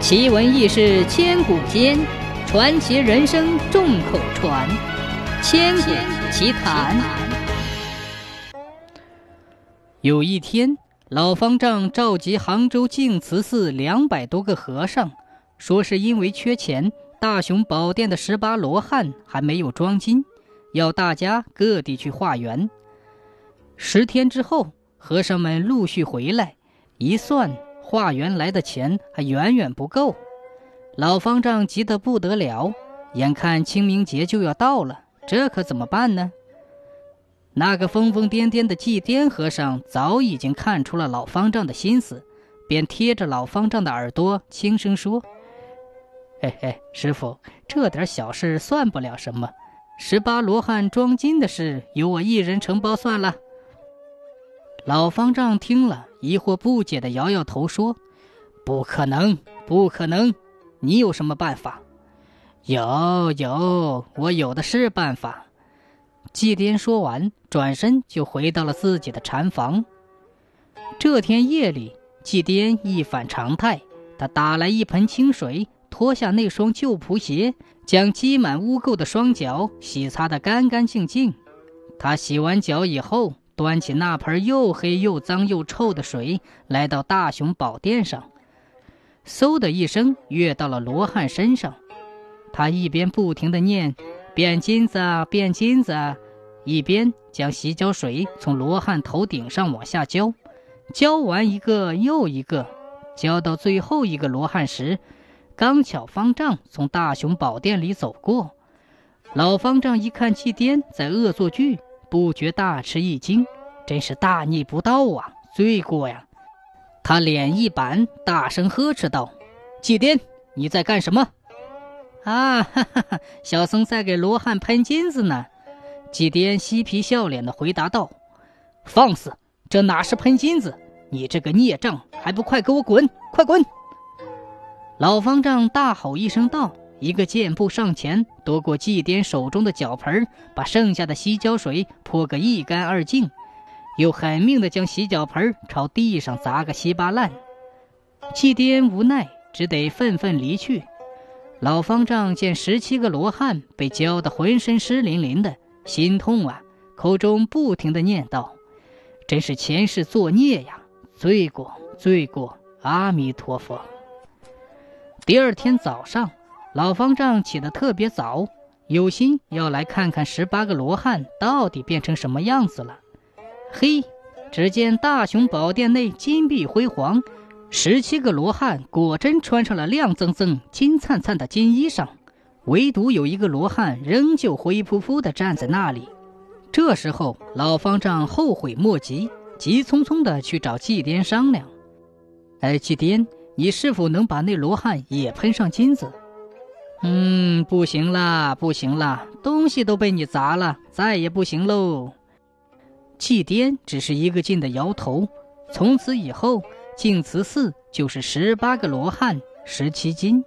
奇闻异事千古间，传奇人生众口传。千古奇谈。有一天，老方丈召集杭州净慈寺两百多个和尚，说是因为缺钱，大雄宝殿的十八罗汉还没有装金，要大家各地去化缘。十天之后，和尚们陆续回来，一算。化缘来的钱还远远不够，老方丈急得不得了。眼看清明节就要到了，这可怎么办呢？那个疯疯癫癫的祭奠和尚早已经看出了老方丈的心思，便贴着老方丈的耳朵轻声说：“嘿嘿，师傅，这点小事算不了什么，十八罗汉装金的事，由我一人承包算了。”老方丈听了。疑惑不解的摇摇头说：“不可能，不可能！你有什么办法？”“有有，我有的是办法。”祭奠说完，转身就回到了自己的禅房。这天夜里，祭奠一反常态，他打来一盆清水，脱下那双旧蒲鞋，将积满污垢的双脚洗擦得干干净净。他洗完脚以后。端起那盆又黑又脏又臭的水，来到大雄宝殿上，嗖的一声跃到了罗汉身上。他一边不停地念“变金子，变金子”，一边将洗脚水从罗汉头顶上往下浇。浇完一个又一个，浇到最后一个罗汉时，刚巧方丈从大雄宝殿里走过。老方丈一看祭奠在恶作剧。不觉大吃一惊，真是大逆不道啊，罪过呀！他脸一板，大声呵斥道：“祭奠，你在干什么？”啊，哈哈哈！小僧在给罗汉喷金子呢。祭奠嬉皮笑脸的回答道：“放肆！这哪是喷金子？你这个孽障，还不快给我滚！快滚！”老方丈大吼一声道。一个箭步上前，夺过祭奠手中的脚盆，把剩下的洗脚水泼个一干二净，又狠命地将洗脚盆朝地上砸个稀巴烂。祭奠无奈，只得愤愤离去。老方丈见十七个罗汉被浇得浑身湿淋淋的，心痛啊，口中不停地念叨：“真是前世作孽呀，罪过，罪过，阿弥陀佛。”第二天早上。老方丈起得特别早，有心要来看看十八个罗汉到底变成什么样子了。嘿，只见大雄宝殿内金碧辉煌，十七个罗汉果真穿上了亮锃锃、金灿灿的金衣裳，唯独有一个罗汉仍旧灰扑扑地站在那里。这时候，老方丈后悔莫及，急匆匆地去找祭奠商量：“哎，祭奠，你是否能把那罗汉也喷上金子？”嗯，不行啦，不行啦，东西都被你砸了，再也不行喽。祭颠只是一个劲的摇头。从此以后，净慈寺就是十八个罗汉，十七斤。